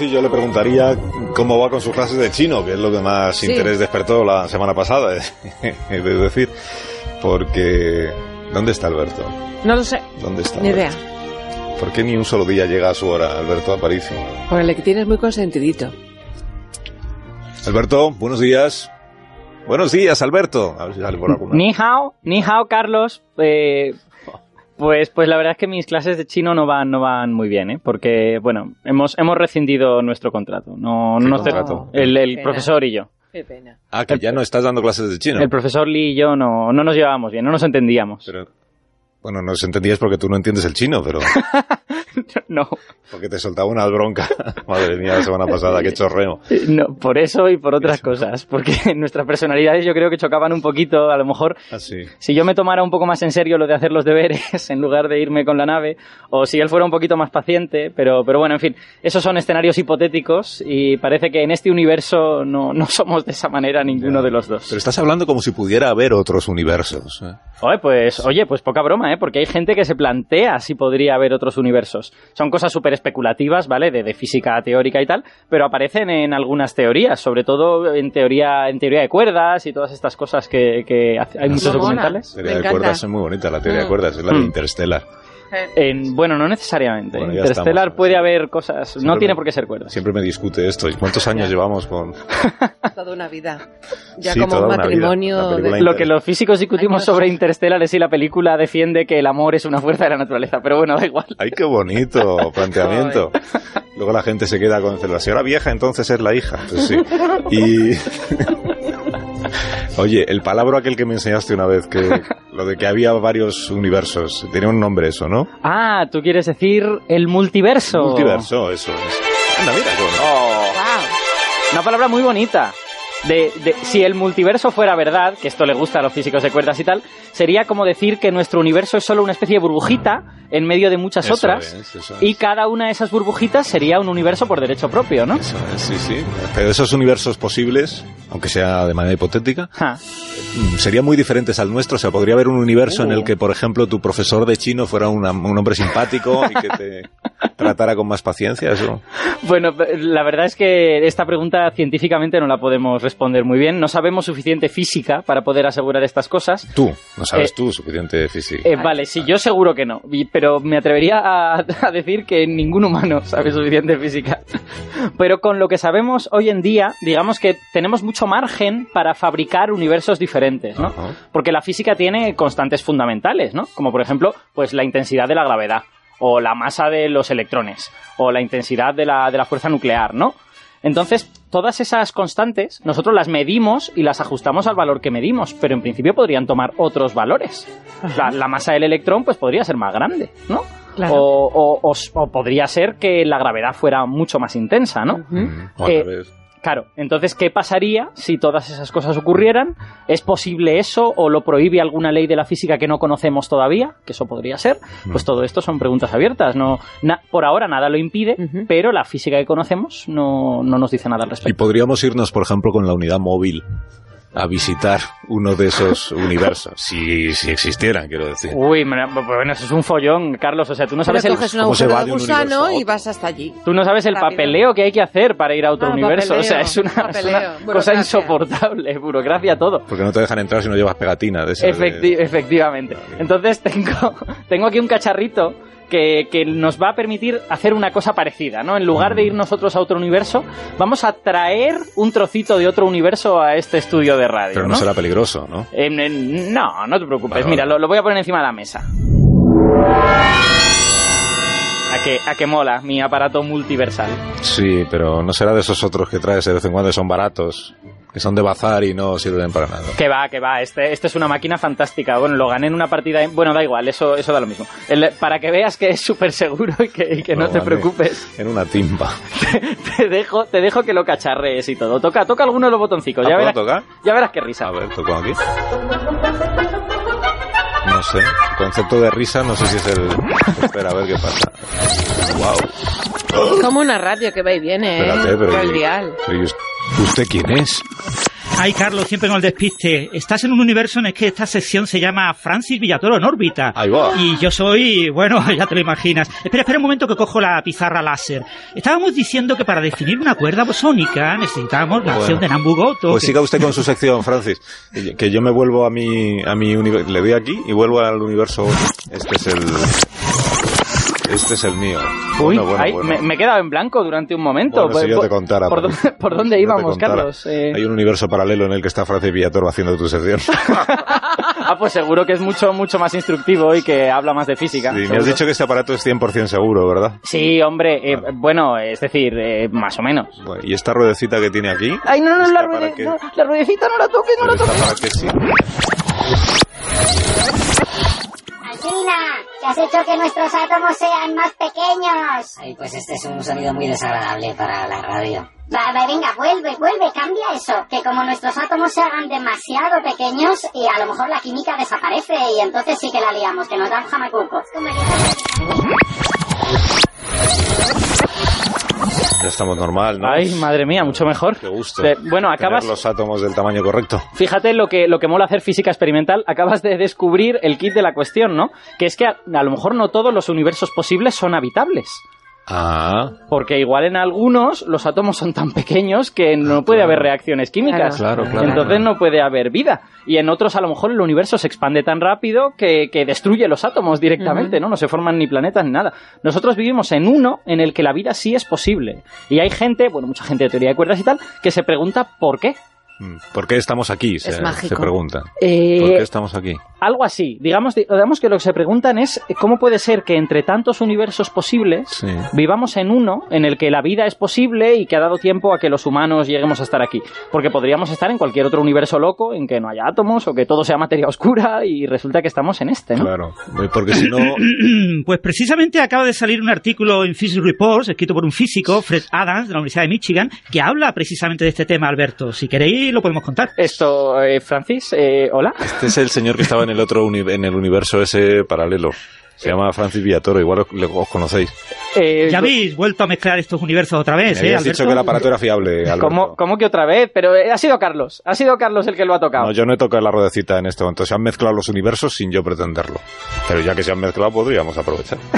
y yo le preguntaría cómo va con sus clases de chino, que es lo que más Sí. interés despertó la semana pasada, es decir, porque... ¿Dónde está Alberto? No lo sé, ¿Dónde está? ni idea. ¿Por qué ni un solo día llega a su hora, Alberto Aparici? Por el que tienes muy consentidito. Alberto, buenos días. Buenos días, Alberto. A ver si sale por alguna. Ni hao, ni hao, Carlos. Eh, pues, pues la verdad es que mis clases de chino no van, no van muy bien, ¿eh? Porque, bueno, hemos, hemos rescindido nuestro contrato. No, no ¿Qué nos contrato? El, profesor y yo. Qué pena. Ah, que ya no estás dando clases de chino. El profesor Lee y yo no, no nos llevábamos bien, no nos entendíamos. Pero, bueno, no se entendías porque tú no entiendes el chino, pero No, porque te soltaba una bronca. Madre mía, la semana pasada, qué chorreo. no, por eso y por otras cosas. Porque nuestras personalidades yo creo que chocaban un poquito. A lo mejor Así. si yo me tomara un poco más en serio lo de hacer los deberes en lugar de irme con la nave, o si él fuera un poquito más paciente, pero, pero bueno, en fin, esos son escenarios hipotéticos y parece que en este universo no, no somos de esa manera ninguno de los dos. Pero estás hablando como si pudiera haber otros universos. ¿eh? Oye, pues, oye, pues poca broma, ¿eh? Porque hay gente que se plantea si podría haber otros universos. Son cosas súper especulativas, ¿vale? De, de física teórica y tal, pero aparecen en algunas teorías, sobre todo en teoría, en teoría de cuerdas y todas estas cosas que, que hace- hay muchos documentales. Teoría Me de cuerdas es muy bonita, la teoría de Mm. cuerdas, es la de Mm. Interstellar. En- bueno, no necesariamente. Bueno, Interstellar estamos. puede haber cosas, no tiene me- por qué ser cuerdas. Siempre me discute esto. ¿Y cuántos años llevamos con...? Toda una vida. Ya Sí, como un matrimonio. De- Lo que los físicos discutimos Ay, no. sobre Interstellar es si la película defiende que el amor es una fuerza de la naturaleza, pero bueno, da igual. ¡Ay, qué bonito planteamiento! Luego la gente se queda con la señora vieja, entonces es la hija. Pues sí. Y... Oye, el palabra aquel que me enseñaste una vez, que lo de que había varios universos, tenía un nombre eso, ¿no? Ah, tú quieres decir el multiverso. Multiverso, eso es. Anda, mira, bonito. Oh, Wow. una palabra muy bonita. De, de- si el multiverso fuera verdad, que esto le gusta a los físicos de cuerdas y tal, sería como decir que nuestro universo es solo una especie de burbujita en medio de muchas Eso otras es, y cada una de esas burbujitas sería un universo por derecho propio, ¿no? Eso es, sí, sí. Pero esos universos posibles, aunque sea de manera hipotética, mm, serían muy diferentes al nuestro. O sea, podría haber un universo en el Uh. que, por ejemplo, tu profesor de chino fuera una- un hombre simpático y que te tratara con más paciencia. Eso. Bueno, la verdad es que esta pregunta científicamente no la podemos responder muy bien. No sabemos suficiente física para poder asegurar estas cosas. Tú, no sabes Eh, tú suficiente física. Eh, vale, sí, yo seguro que no, pero me atrevería a, a decir que ningún humano sabe suficiente física. Pero con lo que sabemos hoy en día, digamos que tenemos mucho margen para fabricar universos diferentes, ¿no? Porque la física tiene constantes fundamentales, ¿no? Como por ejemplo, pues la intensidad de la gravedad, o la masa de los electrones, o la intensidad de la, de la fuerza nuclear, ¿no? Entonces, todas esas constantes nosotros las medimos y las ajustamos al valor que medimos, pero en principio podrían tomar otros valores. La, la masa del electrón pues podría ser más grande, ¿no? Claro. O, o- o o podría ser que la gravedad fuera mucho más intensa, ¿no? Ujú. O al Eh, revés. Claro, entonces, ¿qué pasaría si todas esas cosas ocurrieran? ¿Es posible eso o lo prohíbe alguna ley de la física que no conocemos todavía? Que eso podría ser. Pues todo esto son preguntas abiertas. No, na- por ahora nada lo impide, pero la física que conocemos no, no nos dice nada al Y respecto. podríamos irnos, por ejemplo, con la unidad móvil a visitar uno de esos universos, si, si existieran, quiero decir. Uy, bueno, eso es un follón, Carlos. O sea, tú no Pero sabes el, coges un cómo se va de un universo y vas hasta allí. tú no sabes el Rápido. papeleo que hay que hacer para ir a otro Ah, universo. O sea, papeleo, es una, es una papeleo, cosa insoportable, burocracia todo. Porque no te dejan entrar si no llevas pegatina de esas de- Efecti- efectivamente. Entonces tengo, tengo aquí un cacharrito que, que nos va a permitir hacer una cosa parecida, ¿no? En lugar de ir nosotros a otro universo, vamos a traer un trocito de otro universo a este estudio de radio, Pero no, ¿no? será peligroso, ¿no? No, no te preocupes. Vale, Mira, vale. Lo, lo voy a poner encima de la mesa. A que, a que mola mi aparato multiversal. Sí, pero no será de esos otros que traes de vez en cuando que son baratos, que son de bazar y no sirven para nada. Que va, que va. Este, este es una máquina fantástica. Bueno, lo gané en una partida. en- Bueno, da igual, eso, eso da lo mismo. El- para que veas que es súper seguro y que, y que no te preocupes. En una timba. te dejo, te dejo que lo cacharrees y todo. Toca, toca alguno de los botoncicos. ¿Ah, Ya verás, tocar? ya verás qué risa. A ver, toco aquí. No sé, concepto de risa, no sé si es el... Espera, a ver qué pasa. Wow. Como una radio que va y viene, ¿eh? Espérate, pero... Por el dial. pero ¿y us- ¿Usted quién es? Ay, Carlos, siempre con el despiste. Estás en un universo en el que esta sección se llama Francis Villatoro en órbita. Ahí va. Y yo soy, bueno, ya te lo imaginas. Espera, espera un momento que cojo la pizarra láser. Estábamos diciendo que para definir una cuerda bosónica necesitamos la Bueno. acción de Nambu-Goto. Pues que- siga usted con su sección, Francis. Que- yo me vuelvo a mi, a mi universo. Le doy aquí y vuelvo al universo. Este es el. Este es el mío. Uy, Bueno, bueno, ay, bueno. Me, me he quedado en blanco durante un momento. Bueno, si yo te contara. ¿Por, pues, dónde- por dónde si yo te íbamos, contara. Carlos? Eh, Hay un universo paralelo en el que está Francis Villatoro haciendo tu sección. Ah, pues seguro que es mucho, mucho más instructivo y que habla más de física. Sí, me has dicho que este aparato es 100% seguro, ¿verdad? Sí, hombre, eh, bueno, es decir, eh, más o menos. Bueno, ¿Y esta ruedecita que tiene aquí? Ay, no, no, ¿Está la, ruede- no, la ruedecita no la toques, no la ¿Está toques. para qué sí? Alcina, que has hecho que nuestros átomos sean más pequeños. Ay, pues este es un sonido muy desagradable para la radio. Va, va, venga, vuelve, vuelve, cambia eso. Que como nuestros átomos se hagan demasiado pequeños y a lo mejor la química desaparece y entonces sí que la liamos, que nos dan jamacuco. Ya estamos normal, ¿no? Ay, madre mía, mucho mejor. Qué gusto. Eh, bueno, acabas... Tener los átomos del tamaño correcto. Fíjate lo que, lo que mola hacer física experimental. Acabas de descubrir el kit de la cuestión, ¿no? Que es que a, a lo mejor no todos los universos posibles son habitables. Ah, Porque igual en algunos los átomos son tan pequeños que no puede haber reacciones químicas. Claro, claro, Entonces claro. no puede haber vida. Y en otros a lo mejor el universo se expande tan rápido que, que destruye los átomos directamente, ¿no? No se forman ni planetas ni nada. Nosotros vivimos en uno en el que la vida sí es posible. Y hay gente, bueno, mucha gente de teoría de cuerdas y tal, que se pregunta por qué. Mm, ¿por qué estamos aquí? Se, Es mágico. se pregunta. Eh, ¿Por qué estamos aquí? Algo así. Digamos, digamos que lo que se preguntan es cómo puede ser que entre tantos universos posibles Sí. vivamos en uno en el que la vida es posible y que ha dado tiempo a que los humanos lleguemos a estar aquí. Porque podríamos estar en cualquier otro universo loco en que no haya átomos o que todo sea materia oscura y resulta que estamos en este, ¿no? Claro. Eh, Porque si no. Pues precisamente acaba de salir un artículo en Physics Reports, escrito por un físico, Fred Adams, de la Universidad de Michigan, que habla precisamente de este tema, Alberto. Si queréis, lo podemos contar. Esto, eh, Francis, eh, hola. Este es el señor que estaba en el otro uni- en el universo ese paralelo. Se llama Francis Villatoro, igual os, os conocéis. Eh, Ya habéis vuelto a mezclar estos universos otra Me vez, ¿eh, habías Alberto? dicho que el aparato era fiable. ¿Cómo, cómo que otra vez? Pero eh, ha sido Carlos. Ha sido Carlos el que lo ha tocado. No, yo no he tocado la ruedecita en este momento. Se han mezclado los universos sin yo pretenderlo. Pero ya que se han mezclado, podríamos aprovechar.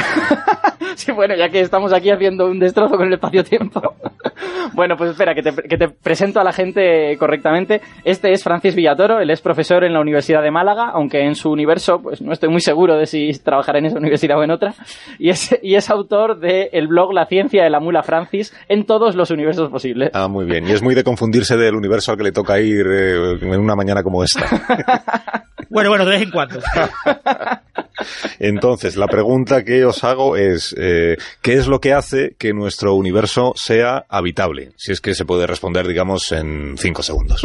Sí, bueno, ya que estamos aquí haciendo un destrozo con el espacio-tiempo. Bueno, pues espera, que te, que te presento a la gente correctamente. Este es Francis Villatoro, él es profesor en la Universidad de Málaga, aunque en su universo, pues no estoy muy seguro de si trabajará en esa universidad o en otra. Y es, y es autor del blog La ciencia de la mula Francis en todos los universos posibles. Ah, muy bien. Y es muy de confundirse del universo al que le toca ir eh, en una mañana como esta. Bueno, bueno, de vez en cuando. Entonces, la pregunta que os hago es, eh, ¿qué es lo que hace que nuestro universo sea habitable? Si es que se puede responder, digamos, en cinco segundos.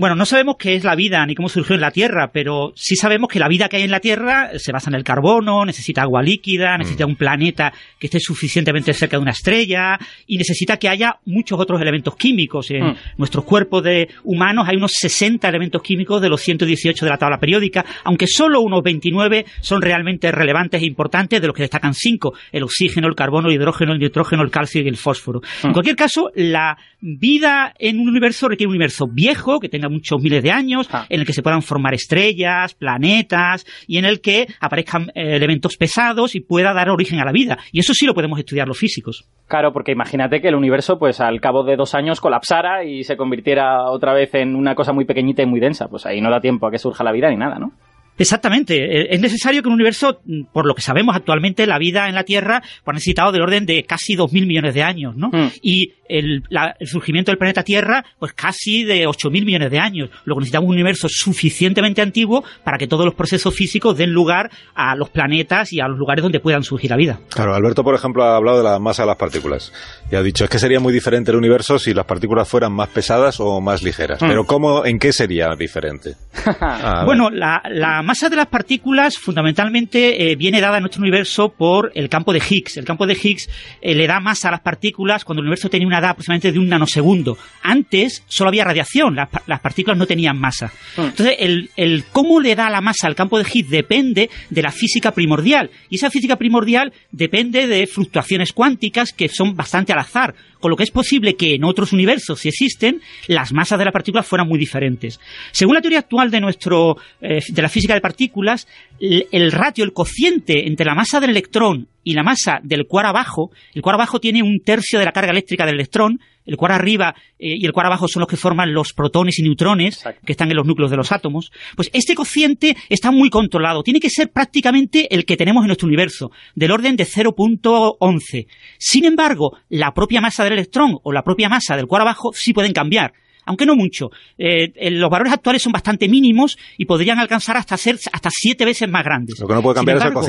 Bueno, no sabemos qué es la vida ni cómo surgió en la Tierra, pero sí sabemos que la vida que hay en la Tierra se basa en el carbono, necesita agua líquida, necesita un planeta que esté suficientemente cerca de una estrella y necesita que haya muchos otros elementos químicos. En Mm. nuestros cuerpos de humanos hay unos 60 elementos químicos de los 118 de la tabla periódica, aunque solo unos 29 son realmente relevantes e importantes, de los que destacan 5, el oxígeno, el carbono, el hidrógeno, el nitrógeno, el calcio y el fósforo. En Mm. cualquier caso, la vida en un universo requiere un universo viejo, que tenga muchos miles de años, Ah. en el que se puedan formar estrellas, planetas, y en el que aparezcan eh, elementos pesados y pueda dar origen a la vida. Y eso sí lo podemos estudiar los físicos. Claro, porque imagínate que el universo, pues al cabo de dos años colapsara y se convirtiera otra vez en una cosa muy pequeñita y muy densa. Pues ahí no da tiempo a que surja la vida ni nada, ¿no? Exactamente. Eh, Es necesario que un universo, mm, por lo que sabemos actualmente, la vida en la Tierra pues, ha necesitado del orden de casi 2.000 millones de años, ¿no? Mm. Y el, la- el surgimiento del planeta Tierra, pues casi de 8.000 millones de años. Luego necesitamos un universo suficientemente antiguo para que todos los procesos físicos den lugar a los planetas y a los lugares donde puedan surgir la vida. Claro, Alberto, por ejemplo, ha hablado de la masa de las partículas. Y ha dicho, es que sería muy diferente el universo si las partículas fueran más pesadas o más ligeras. Mm. Pero ¿cómo, en qué sería diferente? Ah, Bueno, la, la masa de las partículas fundamentalmente eh, viene dada en nuestro universo por el campo de Higgs. El campo de Higgs eh, le da masa a las partículas cuando el universo tenía una edad aproximadamente de un nanosegundo. Antes solo había radiación, las, pa- las partículas no tenían masa. Mm. Entonces, el, el cómo le da la masa al campo de Higgs depende de la física primordial. Y esa física primordial depende de fluctuaciones cuánticas que son bastante al azar. Con lo que es posible que en otros universos, si existen, las masas de las partículas fueran muy diferentes. Según la teoría actual de nuestro eh, de la física de partículas, el, el ratio, el cociente entre la masa del electrón y la masa del quark abajo, el quark abajo tiene un tercio de la carga eléctrica del electrón, el quark arriba eh, y el quark abajo son los que forman los protones y neutrones Exacto. que están en los núcleos de los átomos, pues este cociente está muy controlado, tiene que ser prácticamente el que tenemos en nuestro universo, del orden de 0.11. Sin embargo, la propia masa del electrón o la propia masa del quark abajo sí pueden cambiar. Aunque no mucho. Eh, los valores actuales son bastante mínimos y podrían alcanzar hasta ser hasta siete veces más grandes. Lo que no puede cambiar es el embargo,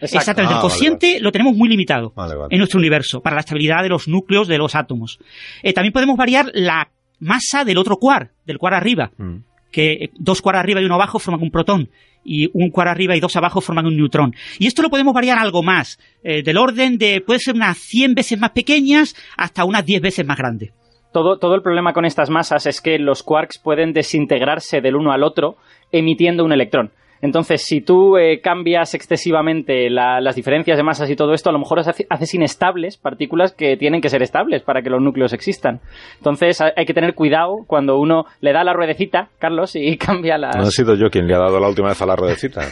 cociente. Exactamente, Ah, el vale, cociente lo tenemos muy limitado Vale, vale. en nuestro universo para la estabilidad de los núcleos de los átomos. Eh, también podemos variar la masa del otro quark, del quark arriba, Mm. que eh, dos quark arriba y uno abajo forman un protón y un quark arriba y dos abajo forman un neutrón. Y esto lo podemos variar algo más, eh, del orden de puede ser unas 100 veces más pequeñas hasta unas 10 veces más grandes. Todo, todo el problema con estas masas es que los quarks pueden desintegrarse del uno al otro emitiendo un electrón. Entonces, si tú eh, cambias excesivamente la- las diferencias de masas y todo esto, a lo mejor hace- haces inestables partículas que tienen que ser estables para que los núcleos existan. Entonces, hay que tener cuidado cuando uno le da la ruedecita, Carlos, y cambia las... No he sido yo quien le ha dado la última vez a la ruedecita.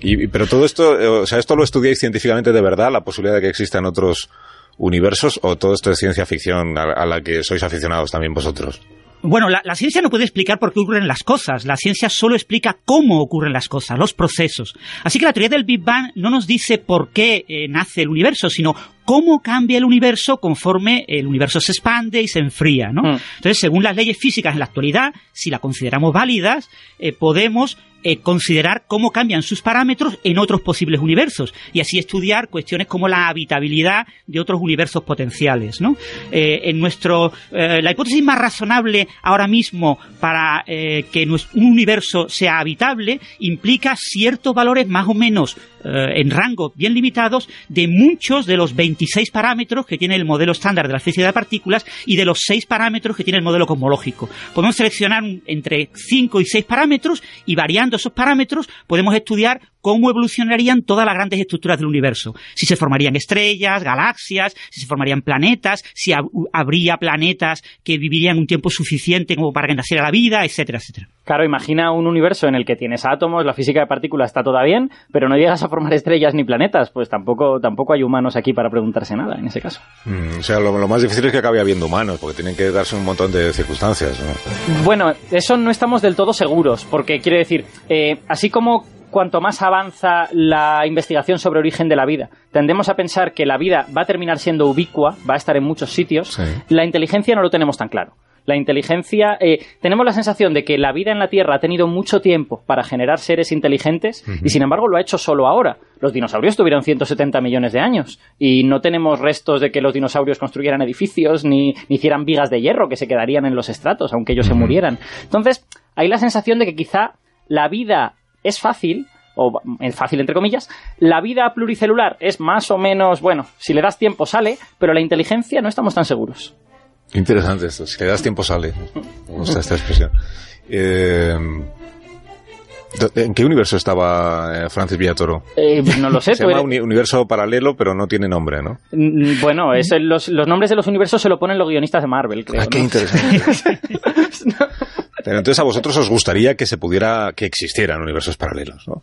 Y, pero todo esto, eh, o sea, ¿esto lo estudiáis científicamente de verdad, la posibilidad de que existan otros universos, o todo esto es ciencia ficción a, a la que sois aficionados también vosotros? Bueno, la, la ciencia no puede explicar por qué ocurren las cosas. La ciencia solo explica cómo ocurren las cosas, los procesos. Así que la teoría del Big Bang no nos dice por qué eh, nace el universo, sino cómo cambia el universo conforme el universo se expande y se enfría, ¿no? Mm. Entonces, según las leyes físicas en la actualidad, si la consideramos válidas, eh, podemos eh, considerar cómo cambian sus parámetros en otros posibles universos y así estudiar cuestiones como la habitabilidad de otros universos potenciales, ¿no? Eh, en nuestro eh, la hipótesis más razonable ahora mismo para que un universo sea habitable implica ciertos valores más o menos en rango bien limitados de muchos de los 26 parámetros que tiene el modelo estándar de la física de partículas y de los 6 parámetros que tiene el modelo cosmológico. Podemos seleccionar entre 5 y 6 parámetros y variando esos parámetros podemos estudiar cómo evolucionarían todas las grandes estructuras del universo. Si se formarían estrellas, galaxias, si se formarían planetas, si hab- habría planetas que vivirían un tiempo suficiente como para que naciera la vida, etcétera, etcétera. Claro, imagina un universo en el que tienes átomos, la física de partículas está toda bien, pero no llegas a formar estrellas ni planetas, pues tampoco, tampoco hay humanos aquí para preguntarse nada en ese caso. Mm, o sea, lo, lo más difícil es que acabe habiendo humanos, porque tienen que darse un montón de circunstancias. ¿no? Bueno, eso no estamos del todo seguros, porque quiere decir, eh, así como cuanto más avanza la investigación sobre origen de la vida, tendemos a pensar que la vida va a terminar siendo ubicua, va a estar en muchos sitios, Sí. la inteligencia no lo tenemos tan claro. La inteligencia, eh, tenemos la sensación de que la vida en la Tierra ha tenido mucho tiempo para generar seres inteligentes y sin embargo lo ha hecho solo ahora. Los dinosaurios tuvieron 170 millones de años y no tenemos restos de que los dinosaurios construyeran edificios ni, ni hicieran vigas de hierro que se quedarían en los estratos aunque ellos se murieran. Entonces, hay la sensación de que quizá la vida es fácil, o es fácil entre comillas, la vida pluricelular es más o menos, bueno, si le das tiempo sale, pero la inteligencia no estamos tan seguros. Interesante esto. Si le das tiempo sale. Me gusta esta expresión. Eh, ¿En qué universo estaba eh, Francis Villatoro? Eh, no lo sé, Se llama eres- universo paralelo, pero no tiene nombre, ¿no? Mm, Bueno, es los, los nombres de los universos se lo ponen los guionistas de Marvel, creo. Ah, qué ¿no? interesante. Entonces a vosotros os gustaría que se pudiera, que existieran universos paralelos, ¿no?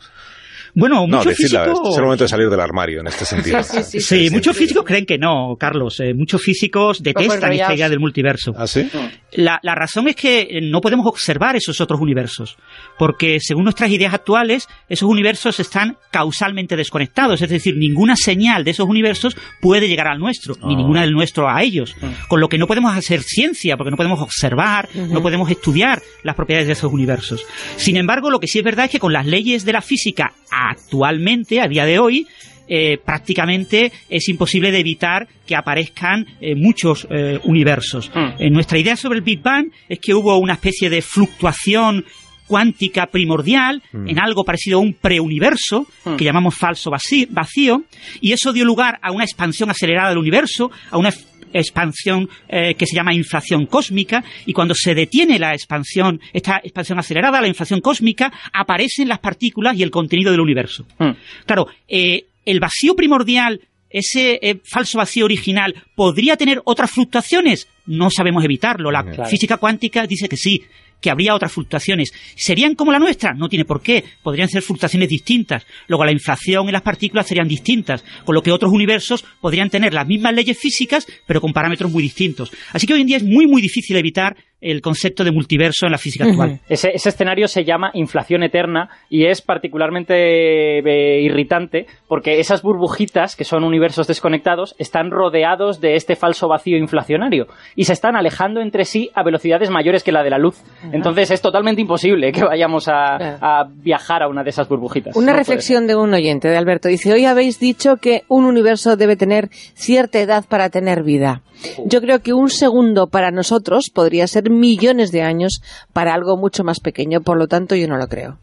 Bueno, No, muchos decirla, físicos... es el momento de salir del armario en este sentido. Sí, sí, Sí, muchos físicos creen que no, Carlos. Eh, muchos físicos detestan esta idea del multiverso. ¿Ah, sí? La, la razón es que eh, no podemos observar esos otros universos, porque según nuestras ideas actuales, esos universos están causalmente desconectados, es decir, ninguna señal de esos universos puede llegar al nuestro, ni Ah. ninguna del nuestro a ellos, con lo que no podemos hacer ciencia, porque no podemos observar, no podemos estudiar las propiedades de esos universos. Sin embargo, lo que sí es verdad es que con las leyes de la física actualmente, a día de hoy, eh, prácticamente es imposible de evitar que aparezcan eh, muchos eh, universos. Mm. Nuestra idea sobre el Big Bang es que hubo una especie de fluctuación cuántica primordial en algo parecido a un preuniverso Mm. que llamamos falso vací- vacío y eso dio lugar a una expansión acelerada del universo, a una expansión eh, que se llama inflación cósmica y cuando se detiene la expansión, esta expansión acelerada, la inflación cósmica, aparecen las partículas y el contenido del universo. Mm. Claro, eh, el vacío primordial ese eh, falso vacío original podría tener otras fluctuaciones, no sabemos evitarlo. La Claro. física cuántica dice que sí, que habría otras fluctuaciones. ¿Serían como la nuestra? No tiene por qué. Podrían ser fluctuaciones distintas. Luego la inflación y las partículas serían distintas, con lo que otros universos podrían tener las mismas leyes físicas, pero con parámetros muy distintos. Así que hoy en día es muy, muy difícil evitar el concepto de multiverso en la física actual. Ese, ese escenario se llama inflación eterna y es particularmente eh, irritante porque esas burbujitas, que son universos desconectados, están rodeados de este falso vacío inflacionario y se están alejando entre sí a velocidades mayores que la de la luz. Entonces es totalmente imposible que vayamos a, viajar a una de esas burbujitas. Una No reflexión de un oyente, de Alberto. Dice, hoy habéis dicho que un universo debe tener cierta edad para tener vida. Yo creo que un segundo para nosotros podría ser millones de años para algo mucho más pequeño, por lo tanto yo no lo creo.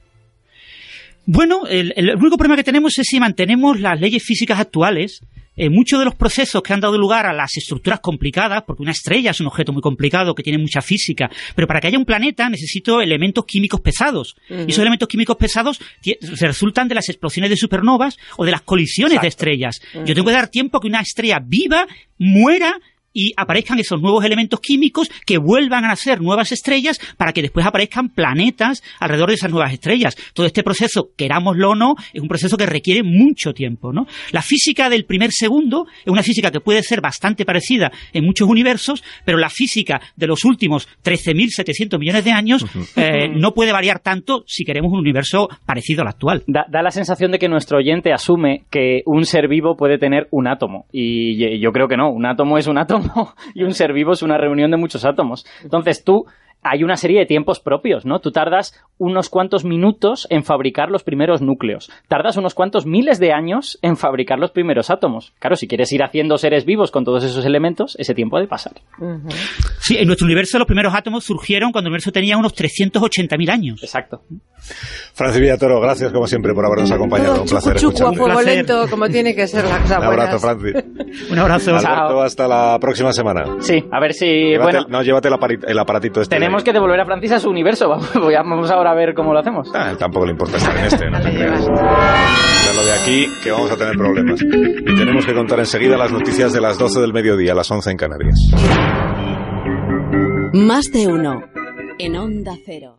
Bueno, el, el único problema que tenemos es si mantenemos las leyes físicas actuales. eh, muchos de los procesos que han dado lugar a las estructuras complicadas, porque una estrella es un objeto muy complicado que tiene mucha física, pero para que haya un planeta necesito elementos químicos pesados. Y esos elementos químicos pesados resultan de las explosiones de supernovas o de las colisiones de estrellas. Yo tengo que dar tiempo a que una estrella viva, muera y aparezcan esos nuevos elementos químicos que vuelvan a nacer nuevas estrellas para que después aparezcan planetas alrededor de esas nuevas estrellas. Todo este proceso, querámoslo o no, es un proceso que requiere mucho tiempo, ¿no? La física del primer segundo es una física que puede ser bastante parecida en muchos universos, pero la física de los últimos 13.700 millones de años eh, no puede variar tanto si queremos un universo parecido al actual. Da, da la sensación de que nuestro oyente asume que un ser vivo puede tener un átomo. Y yo creo que no. Un átomo es un átomo y un ser vivo es una reunión de muchos átomos. Entonces tú, hay una serie de tiempos propios, ¿no? Tú tardas unos cuantos minutos en fabricar los primeros núcleos. Tardas unos cuantos miles de años en fabricar los primeros átomos. Claro, si quieres ir haciendo seres vivos con todos esos elementos, ese tiempo ha de pasar. Sí, en nuestro universo los primeros átomos surgieron cuando el universo tenía unos 380.000 años. Exacto. Francis Villatoro, gracias como siempre por habernos acompañado. Todo Un placer chucu, chucu, a fuego placer. lento, como tiene que ser la cosa Un abrazo, buenas. Francis. Un abrazo. Alberto, hasta la próxima semana. Sí, a ver si... Llévate- bueno, no, llévate el aparatito este. tenemos que devolver a Francis a su universo. Vamos, ahora a ver cómo lo hacemos. Ah, tampoco le importa estar en este, no te creas. Ya lo de aquí, que vamos a tener problemas. Y tenemos que contar enseguida las noticias de las 12 del mediodía, las 11 en Canarias. Más de uno. En Onda Cero.